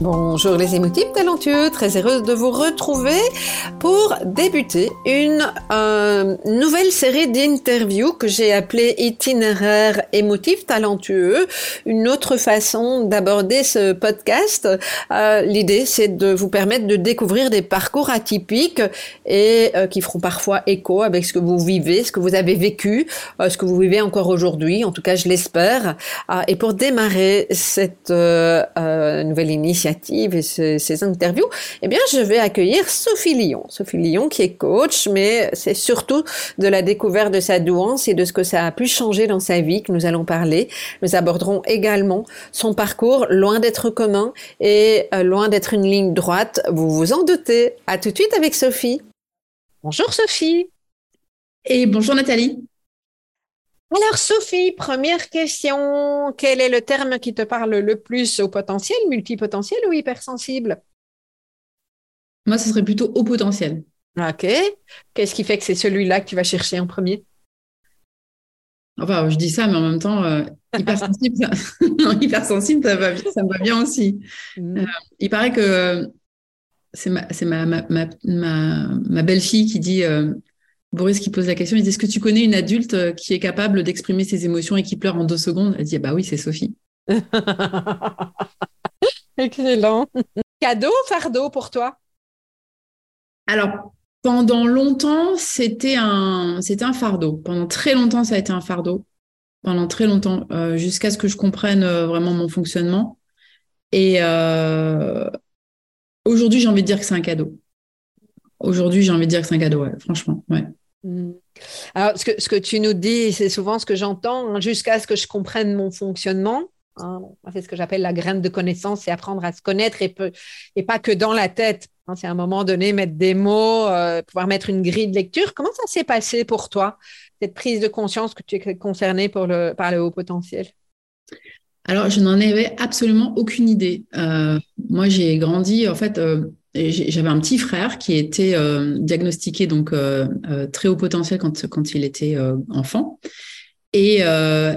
Bonjour les émotifs talentueux, très heureuse de vous retrouver pour débuter une euh, nouvelle série d'interviews que j'ai appelée itinéraire émotif talentueux, une autre façon d'aborder ce podcast. Euh, L'idée c'est de vous permettre de découvrir des parcours atypiques et euh, qui feront parfois écho avec ce que vous vivez, ce que vous avez vécu, ce que vous vivez encore aujourd'hui, en tout cas je l'espère. Et pour démarrer cette nouvelle initiative, et ces, interviews, eh bien, je vais accueillir Sophie Lyon. Sophie Lyon qui est coach, mais c'est surtout de la découverte de sa douance et de ce que ça a pu changer dans sa vie que nous allons parler. Nous aborderons également son parcours loin d'être commun et euh, loin d'être une ligne droite. Vous vous en doutez. À tout de suite avec Sophie. Bonjour Sophie. Et bonjour Nathalie. Alors Sophie, première question, quel est le terme qui te parle le plus au potentiel, multipotentiel ou hypersensible? Moi, ce serait plutôt au potentiel. Ok. Qu'est-ce qui fait que c'est celui-là que tu vas chercher en premier? Enfin, je dis ça, mais en même temps, euh, hypersensible, ça... hypersensible, ça, va, ça me va bien aussi. Mm. Euh, il paraît que c'est ma, ma, ma, ma, belle-fille qui dit euh, Boris qui pose la question, il dit Est-ce que tu connais une adulte euh, qui est capable d'exprimer ses émotions et qui pleure en deux secondes? Elle dit Bah oui, c'est Sophie. Excellent. Cadeau ou fardeau pour toi? Alors, pendant longtemps, c'était un, c'était un fardeau. Pendant très longtemps, ça a été un fardeau. Pendant très longtemps, euh, jusqu'à ce que je comprenne euh, vraiment mon fonctionnement. Et aujourd'hui, j'ai envie de dire que c'est un cadeau. Aujourd'hui, j'ai envie de dire que c'est un cadeau, ouais, franchement. Ouais. Mm. Alors, ce que, ce que tu nous dis, c'est souvent ce que j'entends, hein, jusqu'à ce que je comprenne mon fonctionnement. Hein, c'est ce que j'appelle la graine de connaissance, c'est apprendre à se connaître et, et pas que dans la tête. Hein, c'est à un moment donné mettre des mots, euh, pouvoir mettre une grille de lecture. Comment ça s'est passé pour toi, cette prise de conscience que tu es concerné pour le, par le haut potentiel? Alors, je n'en avais absolument aucune idée. Euh, moi, j'ai grandi, en fait, euh, j'avais un petit frère qui était euh, diagnostiqué donc euh, euh, très haut potentiel quand, quand il était enfant. Et,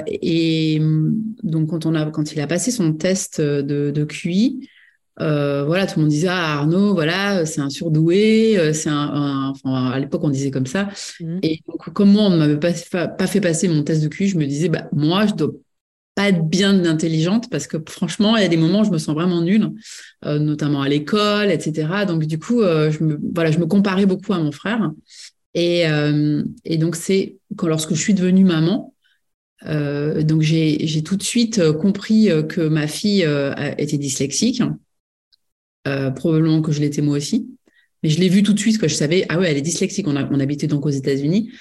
et donc quand on a quand il a passé son test de, de QI, voilà, tout le monde disait ah, Arnaud, voilà, c'est un surdoué, c'est un, enfin à l'époque on disait comme ça. Mmh. Et donc comme moi on ne m'avait pas, pas, fait passer mon test de QI, je me disais bah moi je dois pas bien intelligente parce que franchement, il y a des moments où je me sens vraiment nulle, euh, notamment à l'école, etc. Donc du coup, euh, je me voilà, je me comparais beaucoup à mon frère. Et, euh, donc c'est quand lorsque je suis devenue maman, donc j'ai tout de suite compris que ma fille était dyslexique, probablement que je l'étais moi aussi. Mais je l'ai vu tout de suite, que je savais, ah ouais, elle est dyslexique. On, a, on habitait donc aux États-Unis.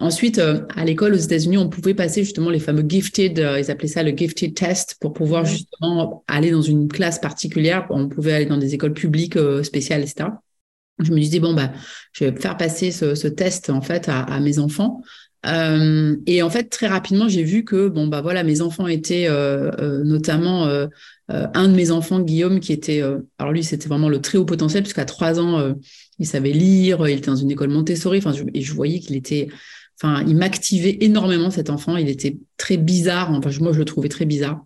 Ensuite, euh, à l'école aux États-Unis, on pouvait passer justement les fameux gifted, euh, ils appelaient ça le gifted test pour pouvoir justement aller dans une classe particulière. On pouvait aller dans des écoles publiques euh, spéciales, etc. Je me disais bon bah, je vais faire passer ce, test en fait à, mes enfants. et en fait, très rapidement, j'ai vu que bon bah voilà, mes enfants étaient notamment un de mes enfants, Guillaume, qui était alors lui, c'était vraiment le très haut potentiel puisqu'à trois ans, il savait lire, il était dans une école Montessori. Enfin, et je voyais qu'il était Enfin, il m'activait énormément cet enfant. Il était très bizarre. Enfin, moi, je le trouvais très bizarre.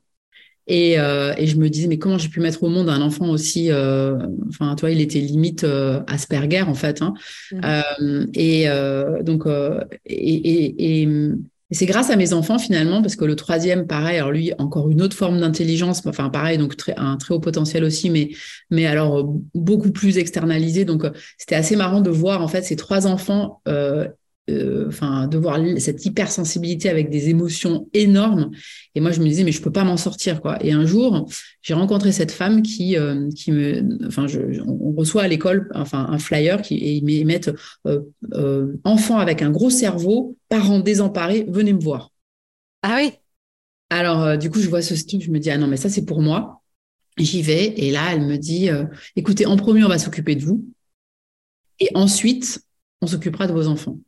Et, euh, et je me disais, mais comment j'ai pu mettre au monde un enfant aussi euh, Enfin, toi, il était limite euh, Asperger en fait. Hein. Mmh. et donc, et, et, et, Et c'est grâce à mes enfants finalement, parce que le troisième, pareil, alors lui, encore une autre forme d'intelligence, enfin pareil, donc très, un très haut potentiel aussi, mais, mais alors euh, beaucoup plus externalisé. Donc euh, c'était assez marrant de voir en fait ces trois enfants euh, euh, enfin, de voir cette hypersensibilité avec des émotions énormes. Et moi, je me disais, mais je peux pas m'en sortir, quoi. Et un jour, j'ai rencontré cette femme qui, euh, qui me, enfin, je, on reçoit à l'école, enfin, un flyer qui, et ils mettent euh, enfant avec un gros cerveau, parents désemparés, venez me voir. Ah oui. Alors, du coup, je vois ce truc, je me dis, ah non, mais ça, c'est pour moi. J'y vais, et là, elle me dit, écoutez, en premier, on va s'occuper de vous. Et ensuite, on s'occupera de vos enfants.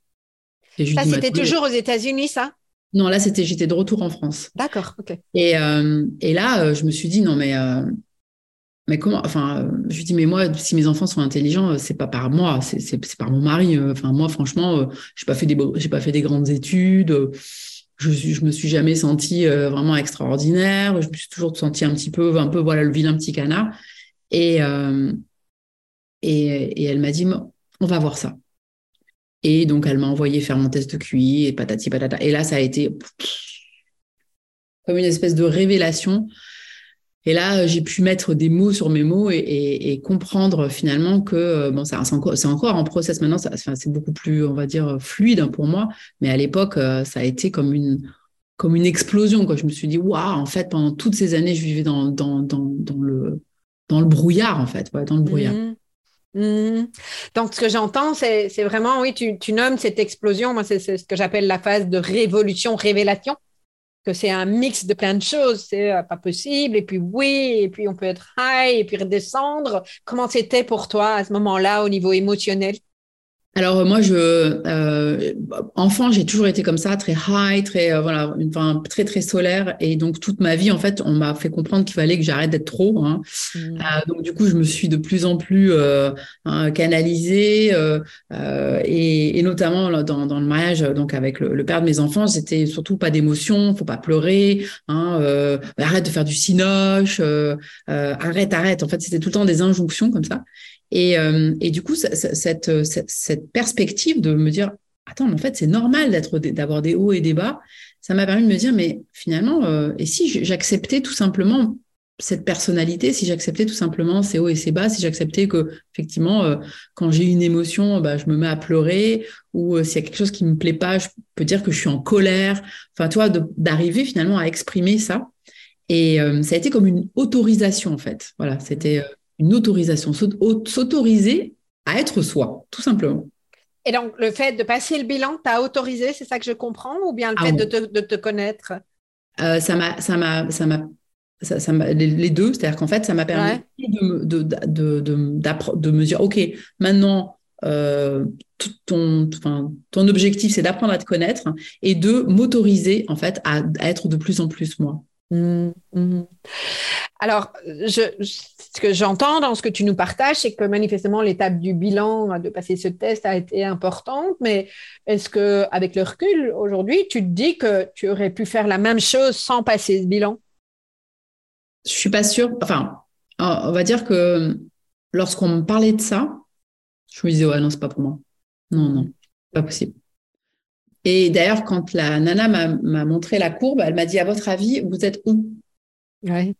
Ça, c'était toujours aux États-Unis, ça? Non, là, c'était, j'étais de retour en France. D'accord, ok. Et, euh, et là, euh, je me suis dit, non, mais, euh, mais comment, enfin, je lui dis, mais moi, si mes enfants sont intelligents, c'est pas par moi, c'est, par mon mari. Enfin, moi, franchement, j'ai pas fait des, j'ai pas fait des grandes études. Je, je me suis jamais sentie vraiment extraordinaire. Je me suis toujours sentie un petit peu, un peu, voilà, le vilain petit canard. Et, et, et elle m'a dit, on va voir ça. Et donc, elle m'a envoyé faire mon test de QI et patati patata. Et là, ça a été comme une espèce de révélation. Et là, j'ai pu mettre des mots sur mes mots et, comprendre finalement que euh, bon, c'est encore, en process maintenant. c'est beaucoup plus, on va dire, fluide pour moi. Mais à l'époque, euh, ça a été comme une, comme une explosion. Quoi. Je me suis dit, waouh, en fait, pendant toutes ces années, je vivais dans, dans, dans, le, dans le brouillard, en fait, dans le brouillard. Mmh. Hmm. Donc, ce que j'entends, c'est vraiment, oui, tu, tu, nommes cette explosion, moi, c'est ce que j'appelle la phase de révolution, révélation, que c'est un mix de plein de choses, c'est euh, pas possible, et puis oui, et puis on peut être high, et puis redescendre. Comment c'était pour toi à ce moment-là au niveau émotionnel? Alors moi, je euh, enfant, j'ai toujours été comme ça, très high, très euh, voilà, enfin très très solaire, et donc toute ma vie, en fait, on m'a fait comprendre qu'il fallait que j'arrête d'être trop. Hein. Mmh. Euh, donc du coup, je me suis de plus en plus euh, hein, canalisée, euh, et, et, notamment dans, dans, le mariage, donc avec le, le père de mes enfants, c'était surtout pas d'émotion, faut pas pleurer, hein, arrête de faire du cinoche, arrête, arrête. En fait, c'était tout le temps des injonctions comme ça. Et, euh, et du coup, cette, cette, perspective de me dire, attends, en fait, c'est normal d'avoir des hauts et des bas, ça m'a permis de me dire, mais finalement, euh, et si j'acceptais tout simplement cette personnalité, si j'acceptais tout simplement ces hauts et ces bas, si j'acceptais que effectivement, euh, quand j'ai une émotion, bah, je me mets à pleurer, ou s'il y a quelque chose qui me plaît pas, je peux dire que je suis en colère. Enfin, toi, d'arriver finalement à exprimer ça. Et ça a été comme une autorisation en fait. Voilà, c'était une autorisation, s'autoriser à être soi, tout simplement. Et donc, le fait de passer le bilan t'a autorisé, c'est ça que je comprends, ou bien le ah fait de, te, connaître? Euh, Ça m'a, ça m'a, ça m'a, ça, les, deux, c'est-à-dire qu'en fait, ça m'a permis de, de, de, de, me dire, ok, maintenant, euh, ton, ton objectif, c'est d'apprendre à te connaître et de m'autoriser en fait à, être de plus en plus moi. Mmh, mmh. Alors, je, ce que j'entends dans ce que tu nous partages, c'est que manifestement l'étape du bilan, de passer ce test, a été importante. Mais est-ce que, avec le recul aujourd'hui, tu te dis que tu aurais pu faire la même chose sans passer ce bilan? Je suis pas sûre. Enfin, on va dire que lorsqu'on me parlait de ça, je me disais ouais non c'est pas pour moi. Non non, pas possible. Et d'ailleurs, quand la nana m'a montré la courbe, elle m'a dit à votre avis, vous êtes où? Ouais.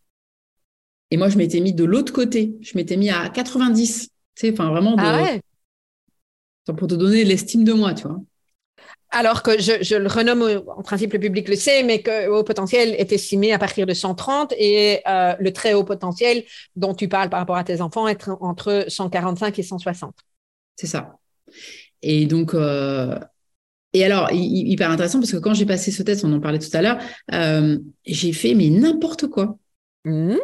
Et moi, je m'étais mis de l'autre côté. Je m'étais mis à 90. Tu sais, enfin, vraiment. De... Ah ouais. Pour te donner l'estime de moi, tu vois. Alors que je, le renomme, en principe le public le sait, mais que le haut potentiel est estimé à partir de 130 et euh, le très haut potentiel dont tu parles par rapport à tes enfants est entre 145 et 160. C'est ça. Et donc, euh, et alors, hyper intéressant parce que quand j'ai passé ce test, on en parlait tout à l'heure, euh, j'ai fait mais n'importe quoi. Mmh.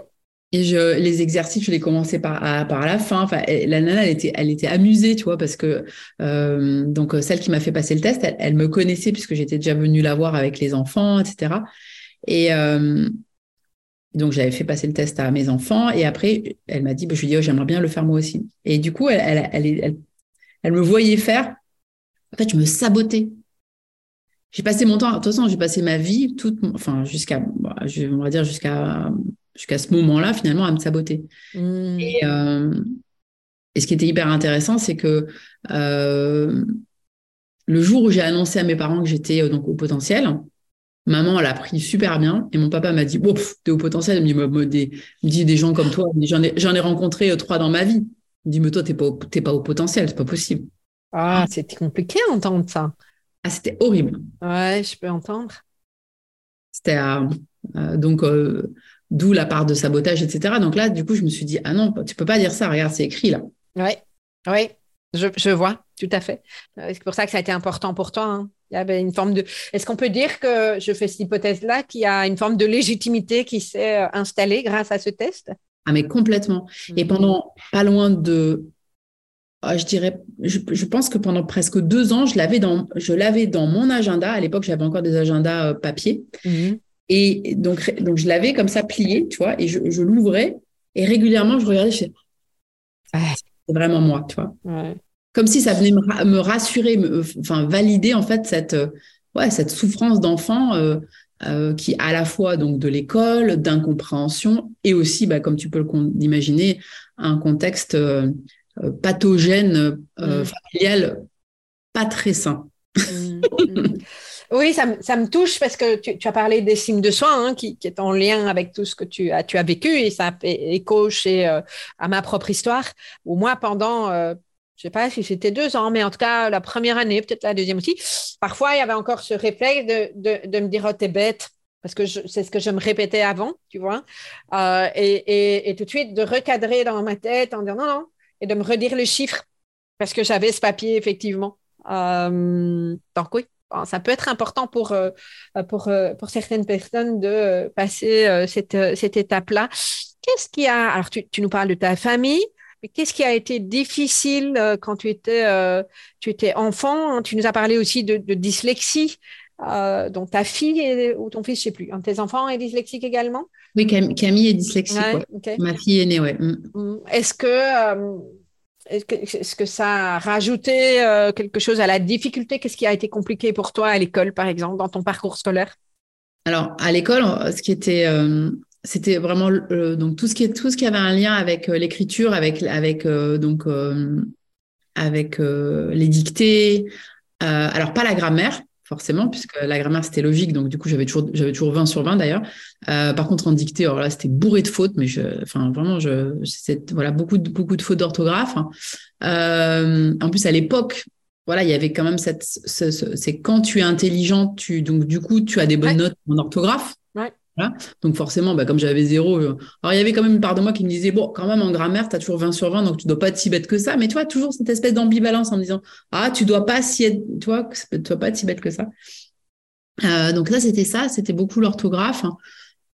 Et je, les exercices, je les commençais par, par la fin. Enfin, la nana, elle était, elle était amusée, tu vois, parce que euh, donc celle qui m'a fait passer le test, elle, me connaissait puisque j'étais déjà venue la voir avec les enfants, etc. Et euh, donc j'avais fait passer le test à mes enfants. Et après, elle m'a dit, bah, je lui dit, oh, j'aimerais bien le faire moi aussi. Et du coup, elle, elle, elle, elle, me voyait faire. En fait, je me sabotais. J'ai passé mon temps, de toute façon, j'ai passé ma vie, toute, enfin, jusqu'à, on va dire jusqu'à jusqu'à ce moment-là, finalement, à me saboter. Mmh. Euh, et, ce qui était hyper intéressant, c'est que euh, le jour où j'ai annoncé à mes parents que j'étais euh, donc au potentiel, Maman, elle a pris super bien. Et mon papa m'a dit, t'es au potentiel. Il me dit, des, dit, des gens comme toi, j'en ai, ai rencontré trois dans ma vie. Il me dit, mais toi, t'es pas, pas au potentiel, c'est pas possible. Ah, c'était compliqué à entendre ça. Ah, c'était horrible. Ouais, je peux entendre. C'était euh, donc euh, d'où la part de sabotage, etc. Donc là, du coup, je me suis dit, ah non, tu peux pas dire ça. Regarde, c'est écrit là. Oui, oui, je, je, vois, tout à fait. C'est pour ça que ça a été important pour toi. Hein. Il y avait une forme de. Est-ce qu'on peut dire que je fais cette hypothèse-là, qu'il y a une forme de légitimité qui s'est euh, installée grâce à ce test? Ah, mais complètement. Et mhm. pendant pas loin de. Ah, je dirais, je, pense que pendant presque deux ans, je l'avais dans, je l'avais dans mon agenda. À l'époque, j'avais encore des agendas euh, papier. Mhm. Et donc, donc je l'avais comme ça plié, tu vois, et je, je l'ouvrais. Et régulièrement, je regardais, je fais, ah, c'est vraiment moi, tu vois. Ouais comme si ça venait me, rassurer, enfin valider en fait cette, euh, ouais, cette souffrance d'enfant euh, euh, qui à la fois donc de l'école, d'incompréhension et aussi, bah, comme tu peux l'imaginer, un contexte pathogène mmh. familial pas très sain. Mmh, mmh. Oui, ça, me touche parce que tu, as parlé des signes de soins hein, qui, est en lien avec tout ce que tu as, vécu et ça fait écho chez, à ma propre histoire, où moi, pendant je sais pas si c'était deux ans, mais en tout cas, la première année, peut-être la deuxième aussi, parfois, il y avait encore ce réflexe de, me dire, oh, t'es bête, parce que c'est ce que je me répétais avant, tu vois, euh, et, et, tout de suite de recadrer dans ma tête en disant non, non, et de me redire le chiffre, parce que j'avais ce papier, effectivement. Euh, donc oui, ça peut être important pour, euh, pour, pour certaines personnes de passer cette, cette étape-là. Qu'est-ce qui a... Alors, tu, tu nous parles de ta famille, qu'est-ce qui a été difficile euh, quand tu étais, euh, tu étais enfant? Tu nous as parlé aussi de, dyslexie. Euh, donc ta fille ou ton fils, je ne sais plus. Un de tes enfants est dyslexique également? Oui, Camille est dyslexique. Ma fille est née, oui. Mm. Mm. Est-ce que, est-ce que, ça a rajouté quelque chose à la difficulté? Qu'est-ce qui a été compliqué pour toi à l'école, par exemple, dans ton parcours scolaire? Alors, à l'école, ce qui était c'était vraiment donc tout ce qui avait un lien avec euh, l'écriture, euh, euh, avec les dictées. alors pas la grammaire forcément puisque la grammaire c'était logique donc du coup j'avais toujours j'avais toujours 20 sur 20 d'ailleurs. par contre en dictée alors là c'était bourré de fautes mais je enfin vraiment je voilà beaucoup de beaucoup de fautes d'orthographe. Hein. en plus à l'époque voilà, il y avait quand même cette, c'est quand tu es intelligent, tu donc du coup tu as des bonnes notes en orthographe. Donc forcément, bah, comme j'avais zéro, euh, alors il y avait quand même une part de moi qui me disait, bon, quand même en grammaire, tu as toujours 20 sur 20, donc tu dois pas être si bête que ça. Mais tu vois, toujours cette espèce d'ambivalence en me disant, ah, tu dois pas si être, tu vois, tu dois pas être si bête que ça. Euh, donc là, c'était ça, c'était beaucoup l'orthographe. Hein.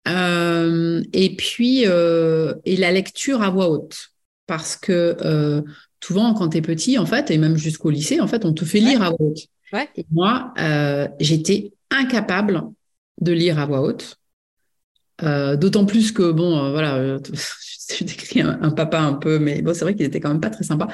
Euh, et puis, et la lecture à voix haute. Parce que souvent, quand tu es petit, en fait, et même jusqu'au lycée, en fait, on te fait lire à voix haute. Et moi, j'étais incapable de lire à voix haute. Euh, d'autant plus que, bon, euh, voilà, euh, je décris un, papa un peu, mais bon, c'est vrai qu'il était quand même pas très sympa.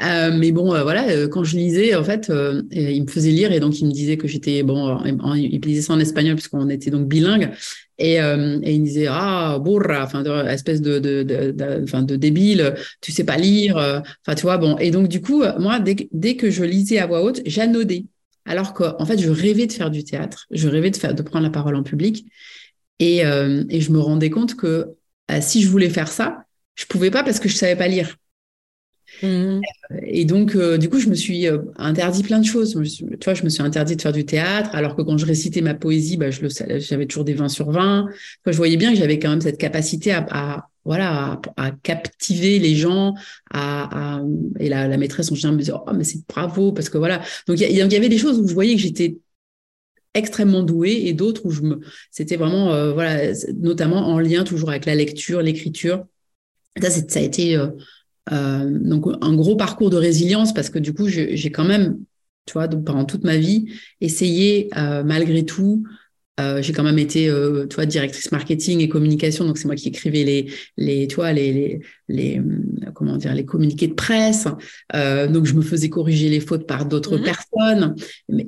mais bon, voilà, quand je lisais, en fait, il me faisait lire et donc il me disait que j'étais, bon, il disait ça en espagnol puisqu'on était donc bilingue. Et, et il me disait, ah, burra, enfin, espèce de, de, de, de, débile, tu sais pas lire, enfin, tu vois, bon. Et donc, du coup, moi, dès, dès que je lisais à voix haute, j'anodais. Alors qu'en fait, je rêvais de faire du théâtre, je rêvais de, faire, de prendre la parole en public. Et, euh, et je me rendais compte que euh, si je voulais faire ça, je pouvais pas parce que je savais pas lire. Mmh. Et donc, euh, du coup, je me suis interdit plein de choses. tu vois, je me suis interdit de faire du théâtre, alors que quand je récitais ma poésie, bah, je le, j'avais toujours des 20 sur 20. je voyais bien que j'avais quand même cette capacité à, à voilà, à, captiver les gens, à, à et la, la, maîtresse en général me disait, oh, mais c'est bravo, parce que voilà. Donc, il y, y, avait des choses où je voyais que j'étais extrêmement douée et d'autres où je me c'était vraiment euh, voilà notamment en lien toujours avec la lecture l'écriture. Ça ça a été euh, euh, donc un gros parcours de résilience parce que du coup j'ai quand même tu vois pendant toute ma vie essayé malgré tout euh, j'ai quand même été, euh, tu vois, directrice marketing et communication, donc c'est moi qui écrivais les, les, tu vois, les, les, les euh, comment dire, les communiqués de presse. Euh, donc je me faisais corriger les fautes par d'autres mmh personnes.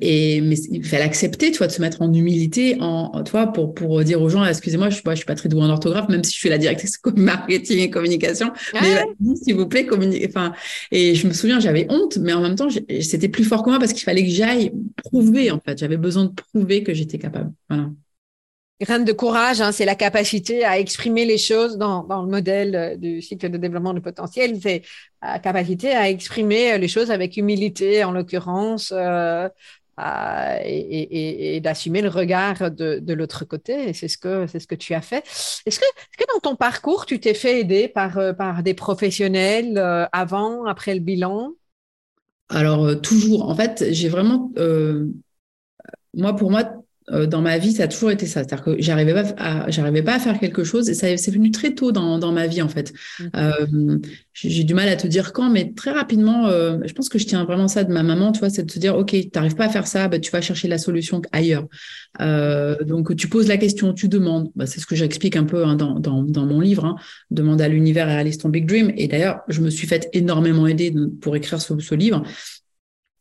Et mais il fallait accepter, tu vois, de se mettre en humilité, en, tu vois, pour pour dire aux gens, excusez-moi, je suis pas, je suis pas très douée en orthographe, même si je suis la directrice marketing et communication. Mais s'il vous plaît, communiquez. Enfin, et je me souviens, j'avais honte, mais en même temps, c'était plus fort que moi parce qu'il fallait que j'aille prouver. En fait, j'avais besoin de prouver que j'étais capable. Graine de courage, hein, c'est la capacité à exprimer les choses dans, dans, le modèle du cycle de développement du potentiel. C'est la capacité à exprimer les choses avec humilité, en l'occurrence, euh, et, d'assumer le regard de, de l'autre côté. C'est ce que c'est ce que tu as fait. Est-ce que, est que dans ton parcours, tu t'es fait aider par euh, par des professionnels euh, avant, après le bilan? Alors euh, toujours. En fait, j'ai vraiment moi pour moi euh, dans ma vie, ça a toujours été ça. C'est-à-dire que j'arrivais pas à, j'arrivais pas à faire quelque chose et ça c'est venu très tôt dans, dans ma vie en fait. Mmh. Euh, j'ai du mal à te dire quand, mais très rapidement, euh, je pense que je tiens vraiment ça de ma maman, tu vois, c'est de te dire, ok, tu n'arrives pas à faire ça, bah, tu vas chercher la solution ailleurs. Euh, donc tu poses la question, tu demandes. Bah, c'est ce que j'explique un peu hein, dans, dans, dans, mon livre, hein, Demande à l'univers et réalise ton big dream. Et d'ailleurs, je me suis fait énormément aider pour écrire ce, ce livre.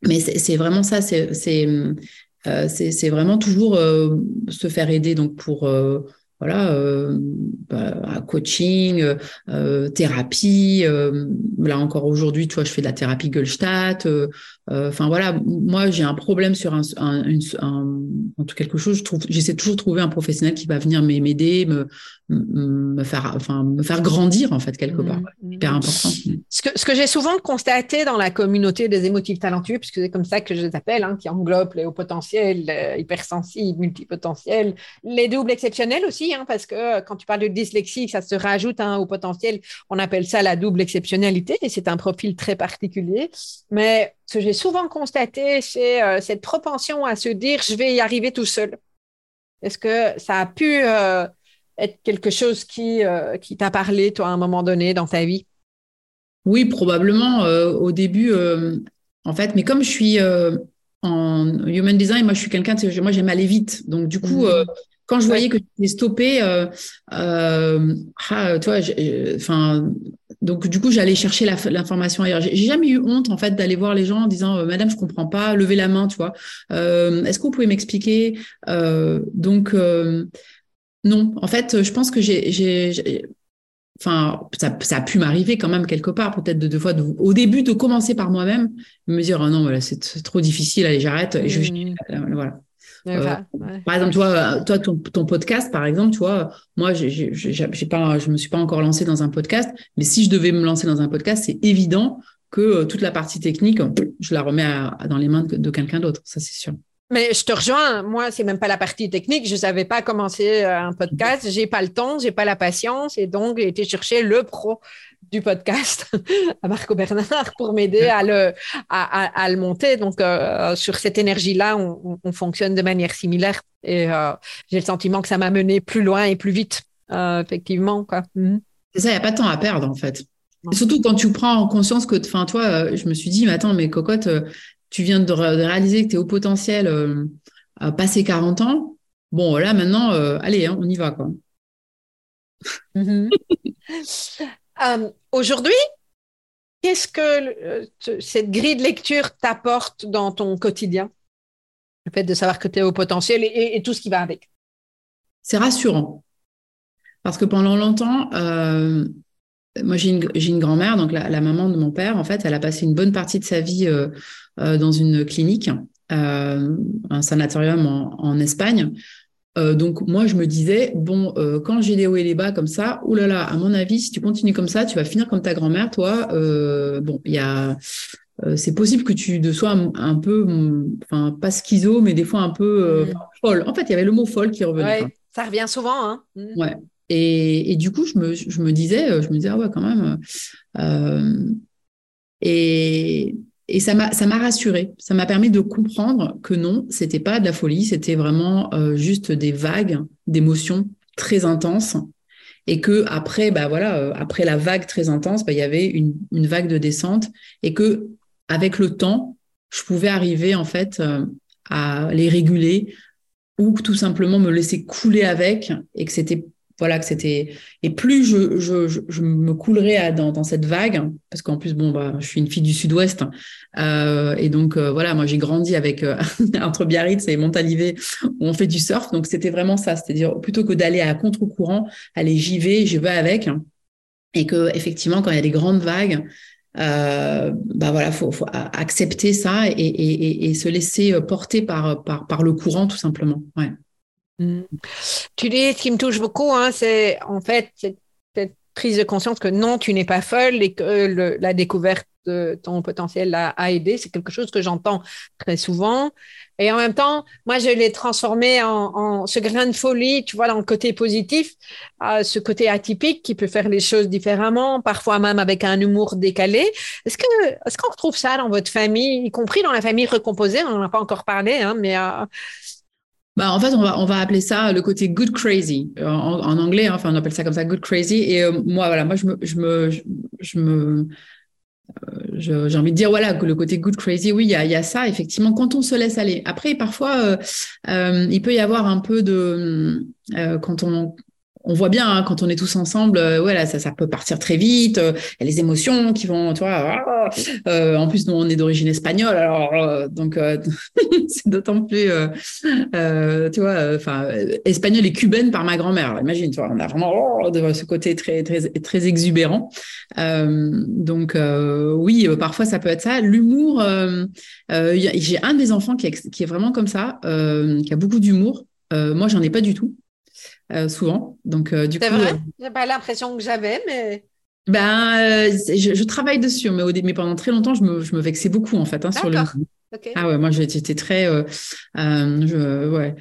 Mais c'est vraiment ça, c'est euh, c'est vraiment toujours euh, se faire aider donc pour euh, voilà, euh, bah, coaching, euh, thérapie. Euh, là encore aujourd'hui, tu vois, je fais de la thérapie Goldstadt. Enfin voilà, moi j'ai un problème sur un, un, un, un quelque chose. Je trouve, j'essaie toujours de trouver un professionnel qui va venir m'aider, me, me faire, enfin me faire grandir en fait quelque part. Mmh, Hyper important. Ce que, ce que j'ai souvent constaté dans la communauté des émotifs talentueux, puisque c'est comme ça que je les appelle, hein, qui englobent les hauts potentiels, hypersensibles, multipotentiels, les doubles exceptionnels aussi Hein, parce que euh, quand tu parles de dyslexie, ça se rajoute hein, au potentiel. On appelle ça la double exceptionnalité et c'est un profil très particulier. Mais ce que j'ai souvent constaté, c'est euh, cette propension à se dire je vais y arriver tout seul. Est-ce que ça a pu euh, être quelque chose qui, qui t'a parlé, toi, à un moment donné dans ta vie? Oui, probablement au début, en fait, mais comme je suis en human design, moi je suis quelqu'un, moi j'aime aller vite. Donc du coup, mmh quand je voyais que tu étais stoppé, euh, euh, ah, toi, enfin, donc du coup, j'allais chercher l'information ailleurs. J'ai jamais eu honte en fait d'aller voir les gens en disant, euh, Madame, je comprends pas, levez la main, tu vois. Euh, Est-ce que vous pouvez m'expliquer? Euh, Donc non, en fait, je pense que j'ai, enfin, ça, ça, a pu m'arriver quand même quelque part, peut-être de deux fois, au début, de commencer par moi-même, me dire, oh non, voilà, c'est trop difficile, allez, j'arrête. Et je, mmh. voilà. Euh, par exemple, toi, toi ton, ton, podcast, par exemple, tu vois, moi, j'ai pas, je me suis pas encore lancé dans un podcast, mais si je devais me lancer dans un podcast, c'est évident que euh, toute la partie technique, je la remets dans les mains de, quelqu'un d'autre, ça c'est sûr. Mais je te rejoins. Moi, c'est même pas la partie technique. Je savais pas commencer euh, un podcast. J'ai pas le temps, j'ai pas la patience, et donc j'ai été chercher le pro du podcast à Marco Bernard pour m'aider à le, à, le monter. Donc, euh, sur cette énergie-là, on, fonctionne de manière similaire et euh, j'ai le sentiment que ça m'a mené plus loin et plus vite, euh, effectivement. Quoi. Mhm. C'est ça, il n'y a pas de temps à perdre en fait. surtout quand tu prends en conscience que, enfin, toi, je me suis dit, mais attends, mais cocotte, tu viens de, réaliser que tu es au potentiel à passer 40 ans. Bon, là, maintenant, allez, hein, on y va, quoi. Mhm. Euh, aujourd'hui, qu'est-ce que euh, cette grille de lecture t'apporte dans ton quotidien? Le fait de savoir que tu es au potentiel et, tout ce qui va avec. C'est rassurant. Parce que pendant longtemps, euh, moi j'ai une, grand-mère, donc la, maman de mon père, en fait, elle a passé une bonne partie de sa vie dans une clinique, un sanatorium en Espagne, euh, donc moi je me disais bon euh, quand j'ai des hauts et des bas comme ça oulala là là, à mon avis si tu continues comme ça tu vas finir comme ta grand-mère toi euh, bon il y a c'est possible que tu sois un, peu enfin pas schizo mais des fois un peu mm. folle. En fait il y avait le mot folle qui revenait ouais, ça revient souvent hein. Mm. ouais. Et, et, du coup je me, je me disais je me disais ah ouais quand même et et ça m'a ça m'a rassuré. Ça m'a permis de comprendre que non, c'était pas de la folie, c'était vraiment euh, juste des vagues d'émotions très intenses. Et que après bah voilà euh, après la vague très intense bah, il y avait une, une, vague de descente. Et que avec le temps je pouvais arriver en fait euh, à les réguler ou tout simplement me laisser couler avec et que c'était voilà que c'était et plus je, je, me coulerais dans, cette vague parce qu'en plus bon bah je suis une fille du Sud-Ouest euh, et donc euh, voilà moi j'ai grandi avec euh, entre Biarritz et Montalivet où on fait du surf donc c'était vraiment ça c'est-à-dire plutôt que d'aller à contre-courant allez j'y vais je vais avec et que effectivement quand il y a des grandes vagues euh, bah voilà faut, accepter ça et, et, se laisser porter par, par par le courant tout simplement ouais Mm. Tu dis, ce qui me touche beaucoup, hein, c'est en fait cette, prise de conscience que non, tu n'es pas folle et que la découverte de ton potentiel a, aidé. C'est quelque chose que j'entends très souvent. Et en même temps, moi, je l'ai transformé en, ce grain de folie, tu vois, dans le côté positif, ce côté atypique qui peut faire les choses différemment, parfois même avec un humour décalé. Est-ce que, est-ce qu'on retrouve ça dans votre famille, y compris dans la famille recomposée? On n'en a pas encore parlé, hein, mais euh, bah, en fait, on va, on va appeler ça le côté good crazy en, anglais. Hein, enfin, on appelle ça comme ça good crazy. Et euh, moi, voilà, moi, je me, je me, je me euh, j'ai envie de dire voilà que le côté good crazy oui il y a, y a, ça effectivement quand on se laisse aller après parfois euh, euh, il peut y avoir un peu de quand on on voit bien hein, quand on est tous ensemble, euh, ça, peut partir très vite. Euh, il y a les émotions qui vont. Ah, euh, en plus, nous, on est d'origine espagnole, alors donc c'est d'autant plus, tu vois, enfin, espagnole et cubaine par ma grand-mère. Imagine, tu vois, on a vraiment oh, ce côté très très très exubérant. donc oui, parfois ça peut être ça. L'humour, j'ai un des enfants qui est, qui est vraiment comme ça, qui a beaucoup d'humour. moi, j'en ai pas du tout. Euh, souvent. Donc, euh, du C'est vrai? euh, J'ai pas l'impression que j'avais, mais. Ben, je, travaille dessus, mais, au, mais pendant très longtemps, je me, je me vexais beaucoup, en fait, hein, sur le. Ah ouais, moi j'étais très, je, ouais.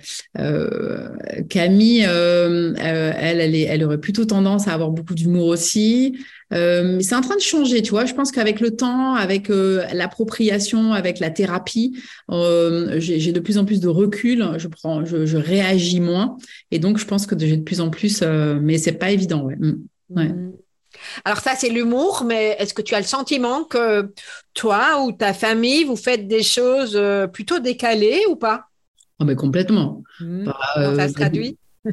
Camille, elle, elle, est, elle aurait plutôt tendance à avoir beaucoup d'humour aussi. Euh, c'est en train de changer, tu vois. Je pense qu'avec le temps, avec euh, l'appropriation, avec la thérapie, euh, j'ai de plus en plus de recul. Je prends, je, réagis moins, et donc je pense que j'ai de plus en plus, mais c'est pas évident, ouais. Mm. Mm. Alors ça, c'est l'humour, mais est-ce que tu as le sentiment que toi ou ta famille, vous faites des choses plutôt décalées ou pas? Oh, mais complètement. Mm. Bah, ça se traduit?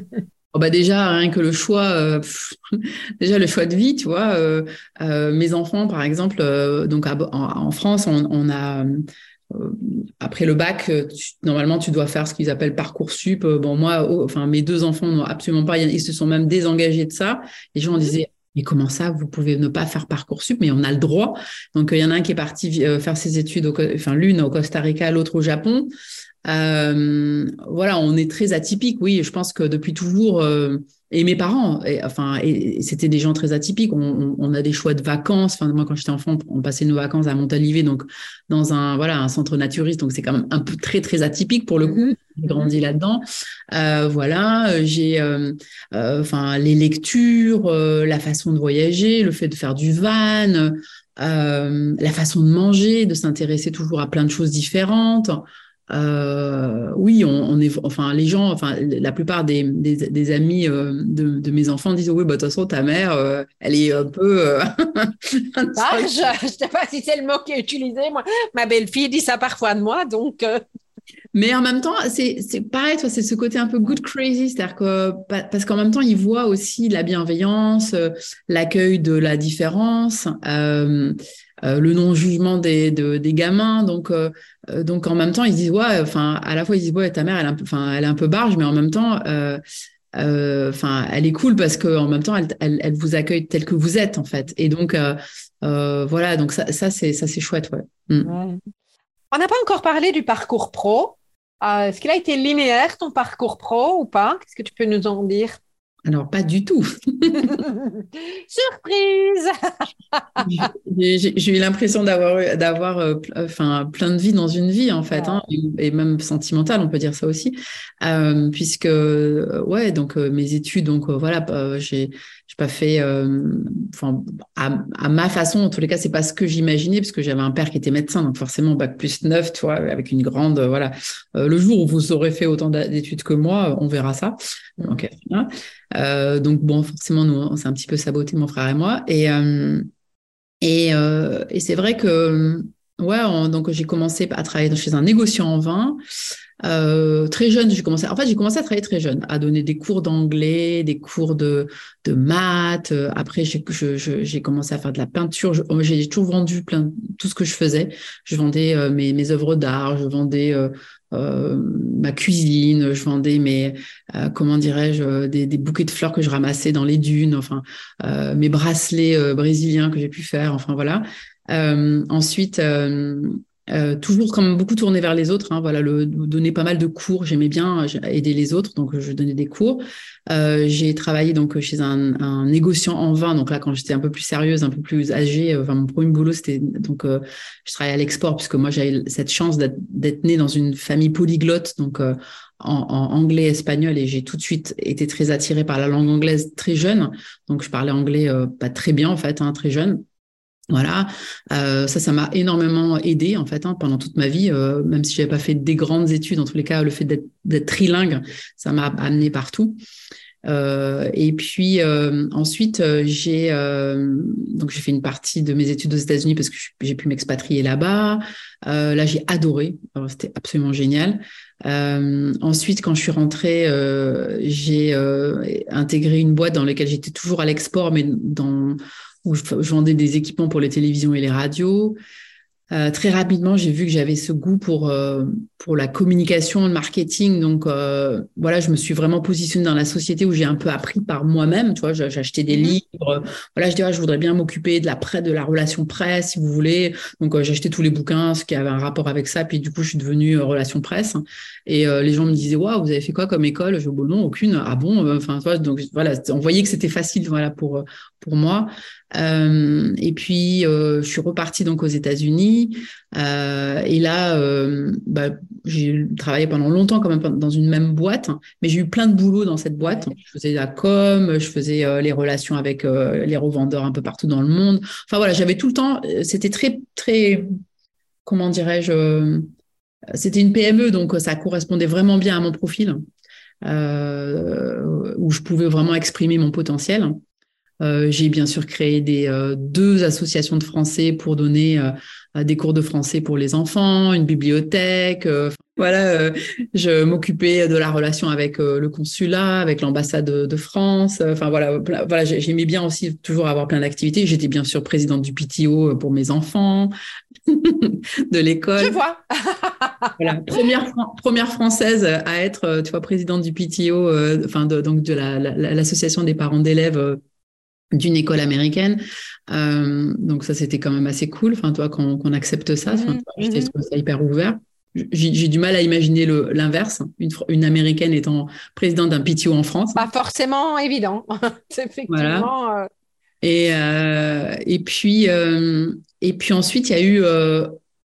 Oh bah déjà rien que le choix euh, déjà le choix de vie tu vois euh, euh, mes enfants par exemple donc en, France on, a après le bac normalement tu dois faire ce qu'ils appellent parcoursup bon moi oh, enfin mes deux enfants n'ont absolument pas ils se sont même désengagés de ça les gens disaient mais comment ça, vous pouvez ne pas faire Parcoursup, mais on a le droit. Donc, il y en a un qui est parti faire ses études, enfin l'une au Costa Rica, l'autre au Japon. Euh, voilà, on est très atypique. Oui, je pense que depuis toujours, euh, et mes parents, et, enfin, et, c'était des gens très atypiques. On, on, a des choix de vacances. Enfin, moi, quand j'étais enfant, on passait nos vacances à Montalivet, donc dans un voilà un centre naturiste. Donc c'est quand même un peu très très atypique pour le coup. Mhm. J'ai grandi là-dedans. Euh, voilà, j'ai, euh, euh, enfin, les lectures, la façon de voyager, le fait de faire du van. la façon de manger, de s'intéresser toujours à plein de choses différentes. Euh, oui, on, est, enfin, les gens, enfin, la plupart des, des, amis euh, de, mes enfants disent oui, bah, de toute façon, ta mère, euh, elle est un peu. je ne sais pas si c'est le mot qui est utilisé. Moi, ma belle-fille dit ça parfois de moi, donc. Mais en même temps, c'est pareil, c'est ce côté un peu good crazy, c'est-à-dire que parce qu'en même temps, il voit aussi la bienveillance, l'accueil de la différence. Euh, le non-jugement des, des gamins. Donc, euh, euh, donc en même temps, ils disent ouais, enfin à la fois ils disent ouais, ta mère elle est un peu, enfin elle est un peu barge, mais en même temps, enfin elle est cool parce que en même temps elle, elle, vous accueille tel que vous êtes en fait. Et donc voilà, donc ça, c'est c'est chouette, ouais. Mm. On n'a pas encore parlé du parcours pro. Est-ce qu'il a été linéaire ton parcours pro ou pas? Qu'est-ce que tu peux nous en dire? Alors, pas du tout. Surprise J'ai eu l'impression d'avoir, d'avoir euh, enfin, plein de vie dans une vie, en fait, hein, et, même sentimentale, on peut dire ça aussi. Euh, puisque, ouais, donc euh, mes études, donc voilà, j'ai, j'ai pas fait, enfin, à, ma façon, en tous les cas, c'est pas ce que j'imaginais, parce que j'avais un père qui était médecin, donc forcément, bac plus 9, tu vois, avec une grande, voilà. le jour où vous aurez fait autant d'études que moi, on verra ça. Donc, euh, donc bon, forcément, nous, on s'est un petit peu saboté, mon frère et moi. Et, euh, et, euh, et c'est vrai que, ouais, donc j'ai commencé à travailler chez un négociant en vin. très jeune, j'ai commencé. En fait, j'ai commencé à travailler très jeune, à donner des cours d'anglais, des cours de, de maths. Après, j'ai commencé à faire de la peinture. J'ai toujours vendu plein tout ce que je faisais. Je vendais mes, mes œuvres d'art, je vendais euh, ma cuisine, je vendais mes, euh, comment dirais-je, des, des, bouquets de fleurs que je ramassais dans les dunes, enfin euh, mes bracelets brésiliens que j'ai pu faire, enfin voilà. Ensuite, Euh, toujours comme beaucoup tourné vers les autres. Hein, voilà, le, donner pas mal de cours. J'aimais bien aider les autres, donc je donnais des cours. Euh, j'ai travaillé donc chez un, un, négociant en vin. Donc là, quand j'étais un peu plus sérieuse, un peu plus âgée, euh, enfin mon premier boulot c'était donc euh, je travaillais à l'export puisque moi j'avais cette chance d'être née dans une famille polyglotte, donc en, en, anglais, espagnol, et j'ai tout de suite été très attirée par la langue anglaise très jeune. Donc je parlais anglais pas très bien en fait, hein, très jeune. Voilà, euh, ça, ça m'a énormément aidé en fait hein, pendant toute ma vie, euh, même si j'avais pas fait des grandes études. En tous les cas, le fait d'être trilingue, ça m'a amené partout. Euh, et puis ensuite, j'ai donc j'ai fait une partie de mes études aux États-Unis parce que j'ai pu m'expatrier là-bas. là, j'ai adoré, c'était absolument génial. ensuite, quand je suis rentrée, j'ai intégré une boîte dans laquelle j'étais toujours à l'export, mais dans où je, vendais des équipements pour les télévisions et les radios. Euh, très rapidement, j'ai vu que j'avais ce goût pour, euh, pour la communication, le marketing. Donc, euh, voilà, je me suis vraiment positionnée dans la société où j'ai un peu appris par moi-même. Tu vois, j'achetais des mhm. livres. Voilà, je disais, je voudrais bien m'occuper de la de la relation presse, si vous voulez. Donc, j'achetais tous les bouquins, ce qui avait un rapport avec ça. Puis, du coup, je suis devenue relation presse. Et les gens me disaient, waouh, vous avez fait quoi comme école? Je dis, bon, non, aucune. Ah bon Enfin, donc, voilà, on voyait que c'était facile, voilà, pour, pour moi. Euh, et puis, euh, je suis repartie donc aux États-Unis. Euh, et là, bah, j'ai travaillé pendant longtemps quand même dans une même boîte, mais j'ai eu plein de boulot dans cette boîte. Je faisais la com, je faisais les relations avec les revendeurs un peu partout dans le monde. Enfin voilà, j'avais tout le temps. C'était très très, comment dirais-je C'était une PME, donc ça correspondait vraiment bien à mon profil, où je pouvais vraiment exprimer mon potentiel. Euh, j'ai bien sûr créé des, euh, deux associations de français pour donner euh, des cours de français pour les enfants, une bibliothèque. voilà, je m'occupais de la relation avec le consulat, avec l'ambassade de, France. Enfin voilà, voilà, j'aimais bien aussi toujours avoir plein d'activités. J'étais bien sûr présidente du PTO pour mes enfants de l'école. Je vois. voilà, première première française à être, tu vois, présidente du PTO, enfin de, donc de l'association des parents d'élèves d'une école américaine. Euh, donc ça, c'était quand même assez cool, enfin, toi, qu'on accepte ça. Enfin, mmh, J'étais mmh. ça hyper ouvert. J'ai du mal à imaginer l'inverse, une, une, américaine étant présidente d'un PTO en France. Pas forcément évident, effectivement. Voilà. Euh. Et, euh, et, puis, et puis ensuite, il y a eu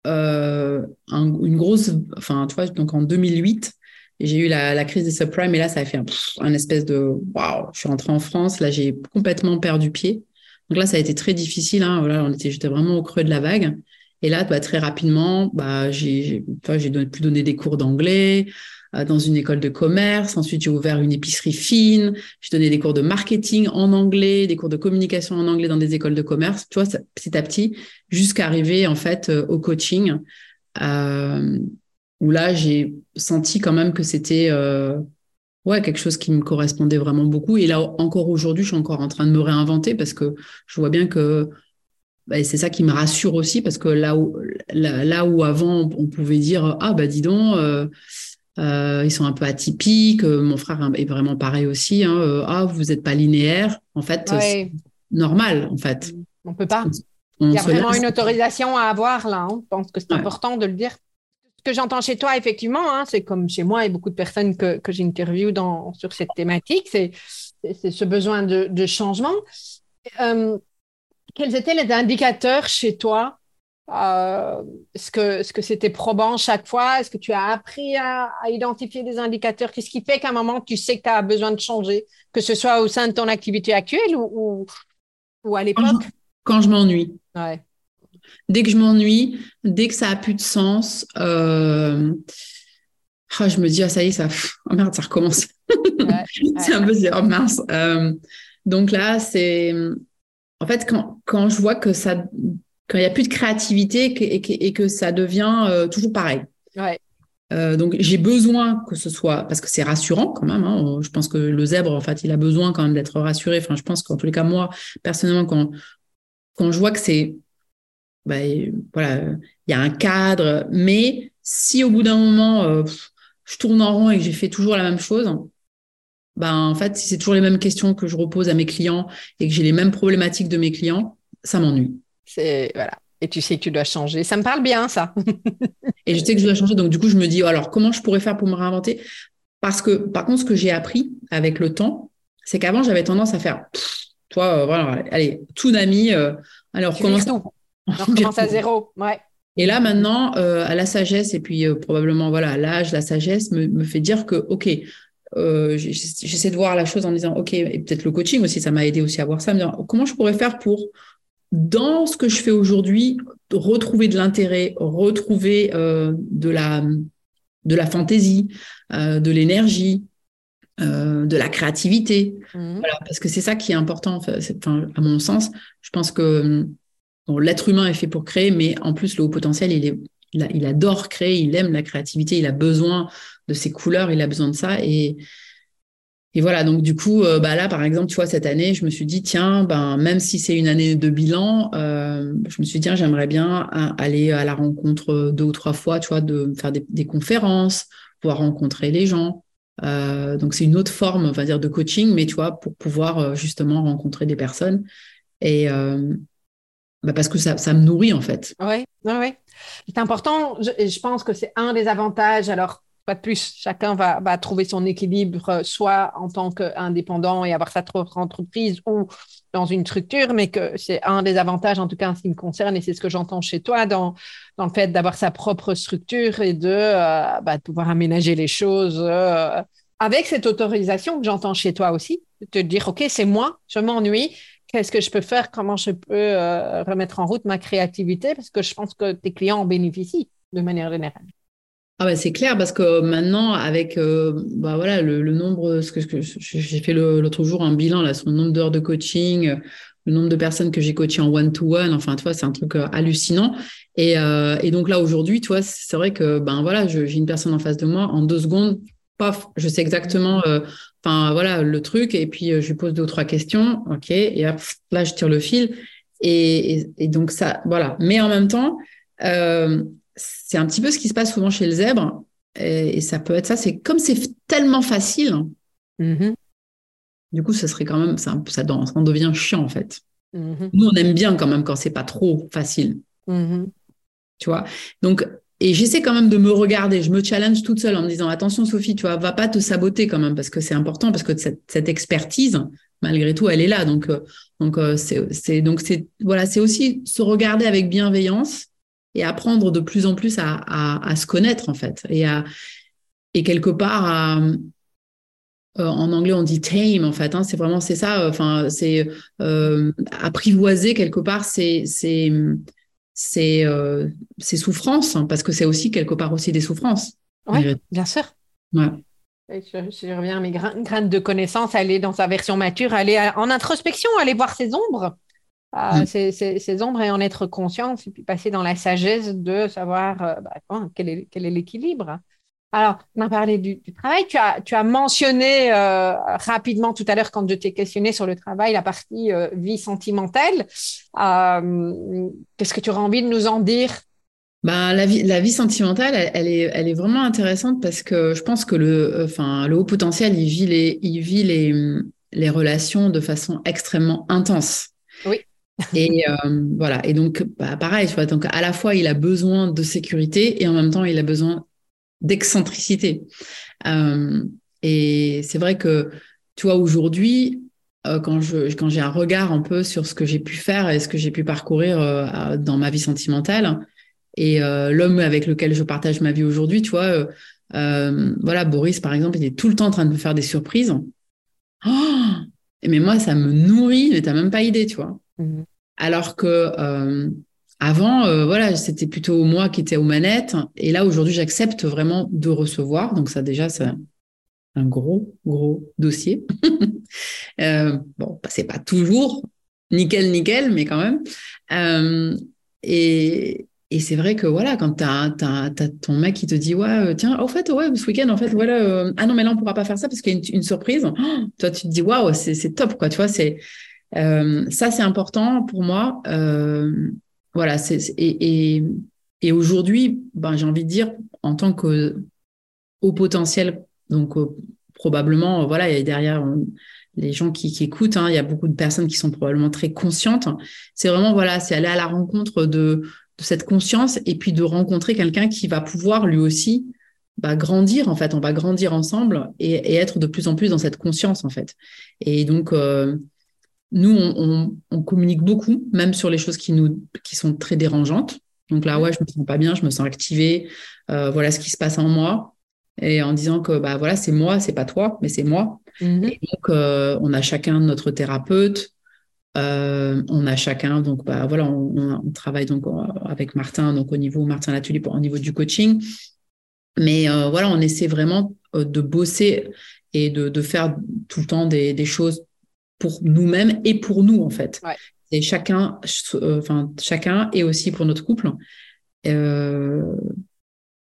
un, une grosse, enfin, tu vois, donc en 2008, j'ai eu la, la, crise des subprimes et là, ça a fait un, espèce de waouh. Je suis rentrée en France, là, j'ai complètement perdu pied. Donc là, ça a été très difficile. Hein, voilà, on était, j'étais vraiment au creux de la vague. Et là, bah, très rapidement, bah, j'ai, j'ai pu donner des cours d'anglais euh, dans une école de commerce. Ensuite, j'ai ouvert une épicerie fine. J'ai donné des cours de marketing en anglais, des cours de communication en anglais dans des écoles de commerce. Tu vois, petit à petit, jusqu'à arriver en fait euh, au coaching. Euh, où là, j'ai senti quand même que c'était euh, ouais, quelque chose qui me correspondait vraiment beaucoup. Et là, encore aujourd'hui, je suis encore en train de me réinventer parce que je vois bien que bah, c'est ça qui me rassure aussi parce que là où, là, où avant, on pouvait dire Ah, bah dis donc, euh, euh, ils sont un peu atypiques, mon frère est vraiment pareil aussi. Hein, ah, vous n'êtes pas linéaire. En fait, c'est normal, en fait. On peut pas. Il y a vraiment une autorisation à avoir là. Hein. Je pense que c'est important de le dire que j'entends chez toi, effectivement, hein, c'est comme chez moi et beaucoup de personnes que, que j'interviewe sur cette thématique, c'est ce besoin de, changement. Euh, quels étaient les indicateurs chez toi? Euh, Est-ce que ce que c'était probant chaque fois? Est-ce que tu as appris à, identifier des indicateurs? Qu'est-ce qui fait qu'à un moment, tu sais que tu as besoin de changer, que ce soit au sein de ton activité actuelle ou, ou, à l'époque? Quand je m'ennuie. Ouais. Dès que je m'ennuie, dès que ça a plus de sens, euh, ah, je me dis, ah, ça y est, ça, oh merde, ça recommence. c'est un peu, oh mince. Euh, donc là, c'est, en fait, quand, quand je vois que ça, quand il n'y a plus de créativité et que, et que, ça devient euh, toujours pareil. donc j'ai besoin que ce soit parce que c'est rassurant quand même. Hein, je pense que le zèbre en fait il a besoin quand même d'être rassuré. Enfin je pense qu'en tous les cas moi personnellement quand quand je vois que c'est bah, voilà, il y a un cadre. Mais si au bout d'un moment, euh, je tourne en rond et que j'ai fait toujours la même chose, ben, en fait, si c'est toujours les mêmes questions que je repose à mes clients et que j'ai les mêmes problématiques de mes clients, ça m'ennuie. C'est voilà. Et tu sais que tu dois changer. Ça me parle bien, ça. et je sais que je dois changer. Donc, du coup, je me dis, alors, comment je pourrais faire pour me réinventer? Parce que, par contre, ce que j'ai appris avec le temps, c'est qu'avant, j'avais tendance à faire, toi, euh, voilà, allez, tout d'amis. Euh, alors, tu commence... Tout. On recommence à zéro. Ouais. Et là, maintenant, euh, à la sagesse, et puis probablement, voilà, l'âge, la sagesse me, me, fait dire que, OK, j'essaie de voir la chose en me disant, OK, et peut-être le coaching aussi, ça m'a aidé aussi à voir ça, me dire, comment je pourrais faire pour dans ce que je fais aujourd'hui, retrouver de l'intérêt, retrouver euh, de la de la fantaisie, euh, de l'énergie, euh, de la créativité. Mmh. Voilà, parce que c'est ça qui est important. Enfin, à mon sens, je pense que l'être humain est fait pour créer, mais en plus le haut potentiel, il adore créer, il aime la créativité, il a besoin de ses couleurs, il a besoin de ça et et voilà, donc du coup, euh, bah là, par exemple, tu vois, cette année, je me suis dit, tiens, ben, même si c'est une année de bilan, euh, je me suis dit, tiens, j'aimerais bien aller à la rencontre deux ou trois fois, tu vois, de faire des, conférences, pouvoir rencontrer les gens. Euh, donc c'est une autre forme, on va dire, de coaching, mais tu vois, pour pouvoir justement rencontrer des personnes. Et bah parce que ça, ça me nourrit, en fait. Oui, oui, oui. C'est important. Je, je pense que c'est un des avantages. Alors, pas de plus. Chacun va, va trouver son équilibre, euh, soit en tant qu'indépendant et avoir sa propre entreprise ou dans une structure, mais que c'est un des avantages, en tout cas en ce qui me concerne, et c'est ce que j'entends chez toi, dans, dans le fait d'avoir sa propre structure et de, euh, bah, pouvoir aménager les choses euh, avec cette autorisation que j'entends chez toi aussi, de te dire, OK, c'est moi, je m'ennuie, qu'est-ce que je peux faire, comment je peux remettre en route ma créativité, parce que je pense que tes clients en bénéficient de manière générale. Ah bah c'est clair parce que maintenant avec euh, bah voilà le, nombre ce que, j'ai fait l'autre jour un bilan là sur le nombre d'heures de coaching le nombre de personnes que j'ai coachées en one to one enfin tu vois c'est un truc euh, hallucinant et, euh, et, donc là aujourd'hui tu vois c'est vrai que ben voilà j'ai une personne en face de moi en deux secondes paf je sais exactement enfin voilà le truc et puis je lui pose deux ou trois questions ok et là je tire le fil et, et, donc ça voilà mais en même temps c'est un petit peu ce qui se passe souvent chez le zèbre. Et, ça peut être ça. C'est comme c'est tellement facile. Mm-hmm. Du coup, ça serait quand même, ça, ça, devient chiant en fait. Mm-hmm. Nous, on aime bien quand même quand c'est pas trop facile. Mm-hmm. Tu vois. Donc, et j'essaie quand même de me regarder. Je me challenge toute seule en me disant attention, Sophie, tu vois, va pas te saboter quand même parce que c'est important parce que cette, expertise, malgré tout, elle est là. Donc, euh, donc euh, c'est donc c'est voilà, c'est aussi se regarder avec bienveillance et apprendre de plus en plus à, se connaître en fait et à et quelque part euh, en anglais on dit tame en fait hein, c'est vraiment c'est ça enfin c'est euh, apprivoiser quelque part c'est c'est c'est euh, souffrances hein, parce que c'est aussi quelque part aussi des souffrances oui bien sûr ouais. Je, reviens à mes graines de connaissances, aller dans sa version mature, aller en introspection, aller voir ses ombres, mm. ces, ombres et en être conscient, et puis passer dans la sagesse de savoir euh, bah, quel est l'équilibre. Alors, on a parlé du, travail. Tu as, tu as mentionné euh, rapidement tout à l'heure, quand je t'ai questionné sur le travail, la partie euh, vie sentimentale. Qu'est-ce que tu auras envie de nous en dire? Ben, la, vie, la vie sentimentale, elle, est, elle est vraiment intéressante parce que je pense que le, enfin, le haut potentiel, il vit les, il vit les, les relations de façon extrêmement intense. Oui. Et euh, voilà. Et donc, bah, pareil, tu vois, donc à la fois, il a besoin de sécurité et en même temps, il a besoin d'excentricité. Euh, et c'est vrai que, tu vois, aujourd'hui, euh, quand je quand j'ai un regard un peu sur ce que j'ai pu faire et ce que j'ai pu parcourir dans ma vie sentimentale et l'homme avec lequel je partage ma vie aujourd'hui, tu vois, voilà, Boris, par exemple, il est tout le temps en train de me faire des surprises. Oh mais moi, ça me nourrit, mais t'as même pas idée, tu vois. Mhm. Alors que euh, avant, euh, voilà, c'était plutôt moi qui étais aux manettes. Et là, aujourd'hui, j'accepte vraiment de recevoir. Donc ça, déjà, c'est un gros, gros dossier. euh, bon, bah, c'est pas toujours nickel, nickel, mais quand même. Euh, et, et c'est vrai que voilà, quand tu as, ton mec qui te dit Ouais, tiens, au fait, ouais, ce week-end, en fait, voilà, ah non, mais là, on pourra pas faire ça parce qu'il y a une, surprise. toi, tu te dis Waouh, c'est top, quoi. Tu vois, c'est ça, c'est important pour moi. Voilà, et, aujourd'hui, ben, j'ai envie de dire, en tant que haut potentiel, donc euh, probablement, voilà, il y a derrière les gens qui, écoutent, hein, il y a beaucoup de personnes qui sont probablement très conscientes. C'est vraiment, voilà, c'est aller à la rencontre de, cette conscience et puis de rencontrer quelqu'un qui va pouvoir lui aussi bah, grandir, en fait. On va grandir ensemble et, être de plus en plus dans cette conscience, en fait. Et donc, euh, nous, on, communique beaucoup, même sur les choses qui, nous, qui sont très dérangeantes. Donc là, ouais, je me sens pas bien, je me sens activée. Euh, voilà ce qui se passe en moi. Et en disant que bah voilà, c'est moi, c'est pas toi, mais c'est moi. Mhm. Et donc, euh, on a chacun notre thérapeute. Euh, on a chacun, donc bah, voilà, on, travaille donc avec Martin, donc au niveau Martin Latulipe, au niveau du coaching. Mais voilà, on essaie vraiment de bosser et de, faire tout le temps des, choses pour nous-mêmes et pour nous en fait. Et chacun, enfin chacun et aussi pour notre couple. Euh,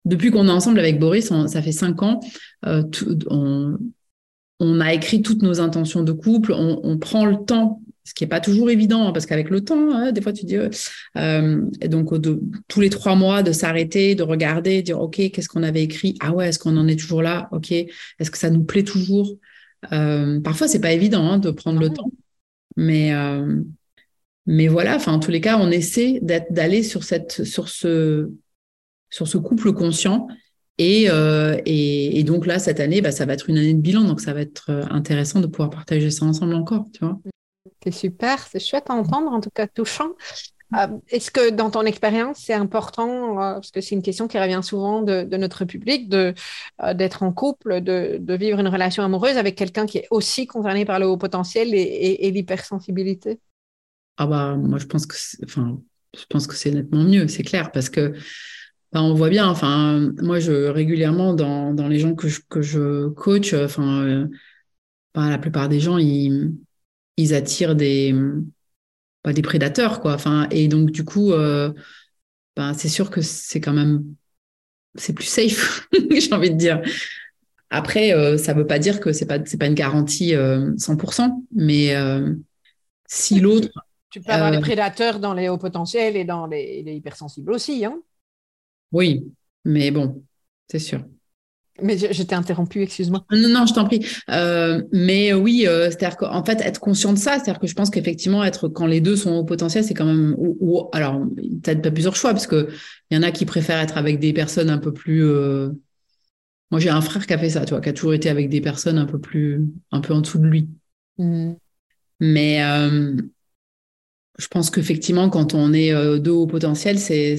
depuis qu'on est ensemble avec Boris, ça fait cinq ans, euh, on, a écrit toutes nos intentions de couple, on, prend le temps, ce qui n'est pas toujours évident, hein, parce qu'avec le temps, hein, des fois tu dis, euh, et donc tous les trois mois, de s'arrêter, de regarder, dire, OK, qu'est-ce qu'on avait écrit? Ah ouais, est-ce qu'on en est toujours là? OK, est-ce que ça nous plaît toujours? euh, Parfois, c'est pas évident hein, de prendre le temps, mais mais voilà, enfin, en tous les cas, on essaie d'aller sur, cette, sur, ce, sur ce couple conscient. Euh, et, et, donc là, cette année, bah, ça va être une année de bilan. Donc, ça va être euh, intéressant de pouvoir partager ça ensemble encore, tu vois. C'est super, c'est chouette à entendre, en tout cas touchant. Euh, est-ce que dans ton expérience, c'est important, parce que c'est une question qui revient souvent de, notre public, de, d'être en couple, de, de, vivre une relation amoureuse avec quelqu'un qui est aussi concerné par le haut potentiel et, l'hypersensibilité? Ah bah moi je pense que enfin je pense que c'est nettement mieux, c'est clair, parce que bah, on voit bien, enfin, moi, je régulièrement dans, dans les gens que je, que je coach, enfin, euh, bah, la plupart des gens, ils, ils attirent des, bah, des prédateurs, quoi. Enfin, et donc, du coup, euh, bah, c'est sûr que c'est quand même, c'est plus safe, j'ai envie de dire. Après, euh, ça ne veut pas dire que c'est pas, c'est pas une garantie 100%, mais si l'autre tu peux avoir des euh, prédateurs dans les hauts potentiels et dans les, hypersensibles aussi. Hein oui, mais bon, c'est sûr. Mais je, t'ai interrompu, excuse-moi. Non, non, je t'en prie. Euh, mais oui, euh, c'est-à-dire qu'en fait, être conscient de ça, c'est-à-dire que je pense qu'effectivement, être quand les deux sont au potentiel, c'est quand même. Ou, alors, tu pas plusieurs choix, parce qu'il y en a qui préfèrent être avec des personnes un peu plus. Moi, j'ai un frère qui a fait ça, tu vois, qui a toujours été avec des personnes un peu plus. un peu en dessous de lui. Mmh. Mais je pense qu'effectivement, quand on est euh, de haut potentiel, c'est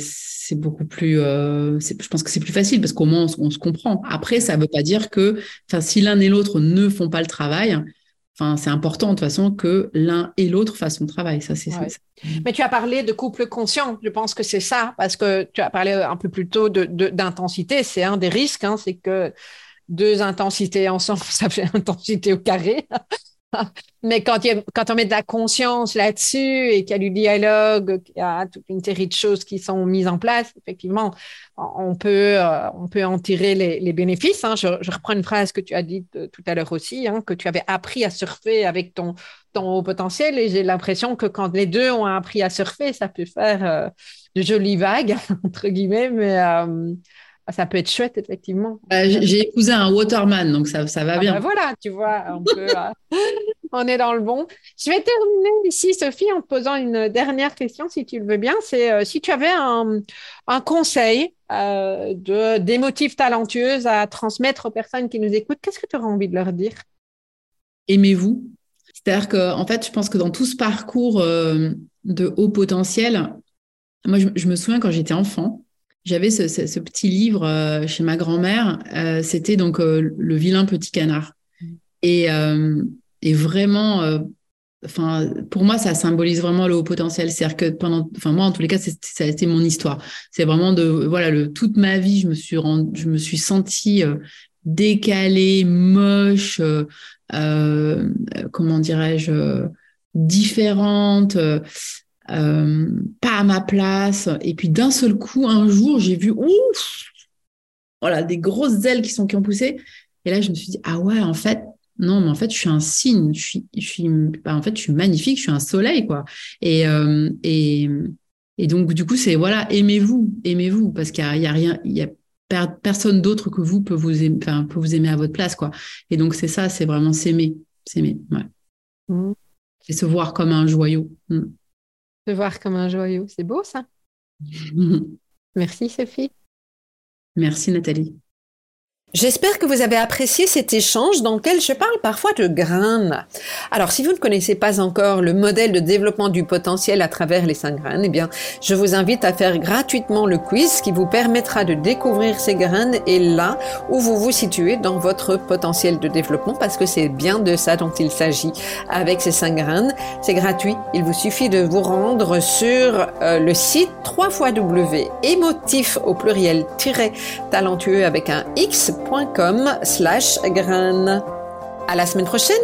beaucoup plus. Euh, je pense que c'est plus facile parce qu'au moins on, se comprend. Après, ça ne veut pas dire que, si l'un et l'autre ne font pas le travail, enfin, c'est important de toute façon que l'un et l'autre fassent son travail. Ça, c'est. Mais tu as parlé de couple conscient. Je pense que c'est ça parce que tu as parlé un peu plus tôt d'intensité. De, c'est un des risques, hein, c'est que deux intensités ensemble, ça fait intensité au carré. Mais quand, quand on met de la conscience là-dessus et qu'il y a du dialogue, qu'il y a toute une série de choses qui sont mises en place, effectivement, on peut, euh, on peut en tirer les, bénéfices. Hein. Je, reprends une phrase que tu as dite euh, tout à l'heure aussi, hein, que tu avais appris à surfer avec ton, ton haut potentiel. Et j'ai l'impression que quand les deux ont appris à surfer, ça peut faire euh, de jolies vagues, entre guillemets, mais ça peut être chouette, effectivement. Bah, j'ai épousé un waterman, donc ça, ça va ah, bien. Bah, voilà, tu vois, euh, on, est dans le bon. Je vais terminer ici, Sophie, en te posant une dernière question, si tu le veux bien. C'est euh, si tu avais un, conseil euh, de, des motifs talentueuses à transmettre aux personnes qui nous écoutent, qu'est-ce que tu aurais envie de leur dire? Aimez-vous? C'est-à-dire que, en fait, je pense que dans tout ce parcours de haut potentiel, moi, je me souviens quand j'étais enfant, j'avais ce, petit livre euh, chez ma grand-mère. Euh, c'était donc euh, Le vilain petit canard. Mm. Et, et vraiment, enfin, pour moi, ça symbolise vraiment le haut potentiel. C'est-à-dire que pendant, enfin, moi, en tous les cas, ça a été mon histoire. C'est vraiment de, voilà, le, toute ma vie, je me suis rendu, je me suis sentie décalée, moche, comment dirais-je, différente. Euh, pas à ma place. Et puis d'un seul coup, un jour, j'ai vu ouf, voilà, des grosses ailes qui sont qui ont poussé. Et là, je me suis dit ah ouais, en fait, non, mais en fait, je suis un signe. Je suis, je suis, bah, en fait, je suis magnifique. Je suis un soleil, quoi. Et euh, et, et donc du coup, c'est voilà, aimez-vous, aimez-vous, parce qu'il y, a rien, il y a personne d'autre que vous peut vous aimer, peut vous aimer à votre place, quoi. Et donc c'est ça, c'est vraiment s'aimer, s'aimer. Ouais. Mm. C'est se voir comme un joyau. Mm. Se voir comme un joyau, c'est beau ça. Merci Sophie. Merci Nathalie. J'espère que vous avez apprécié cet échange dans lequel je parle parfois de graines. Alors, si vous ne connaissez pas encore le modèle de développement du potentiel à travers les cinq graines, eh bien, je vous invite à faire gratuitement le quiz qui vous permettra de découvrir ces graines et là où vous vous situez dans votre potentiel de développement parce que c'est bien de ça dont il s'agit avec ces cinq graines. C'est gratuit. Il vous suffit de vous rendre sur euh, le site 3 W émotif au pluriel talentueux avec un X slash graines. À la semaine prochaine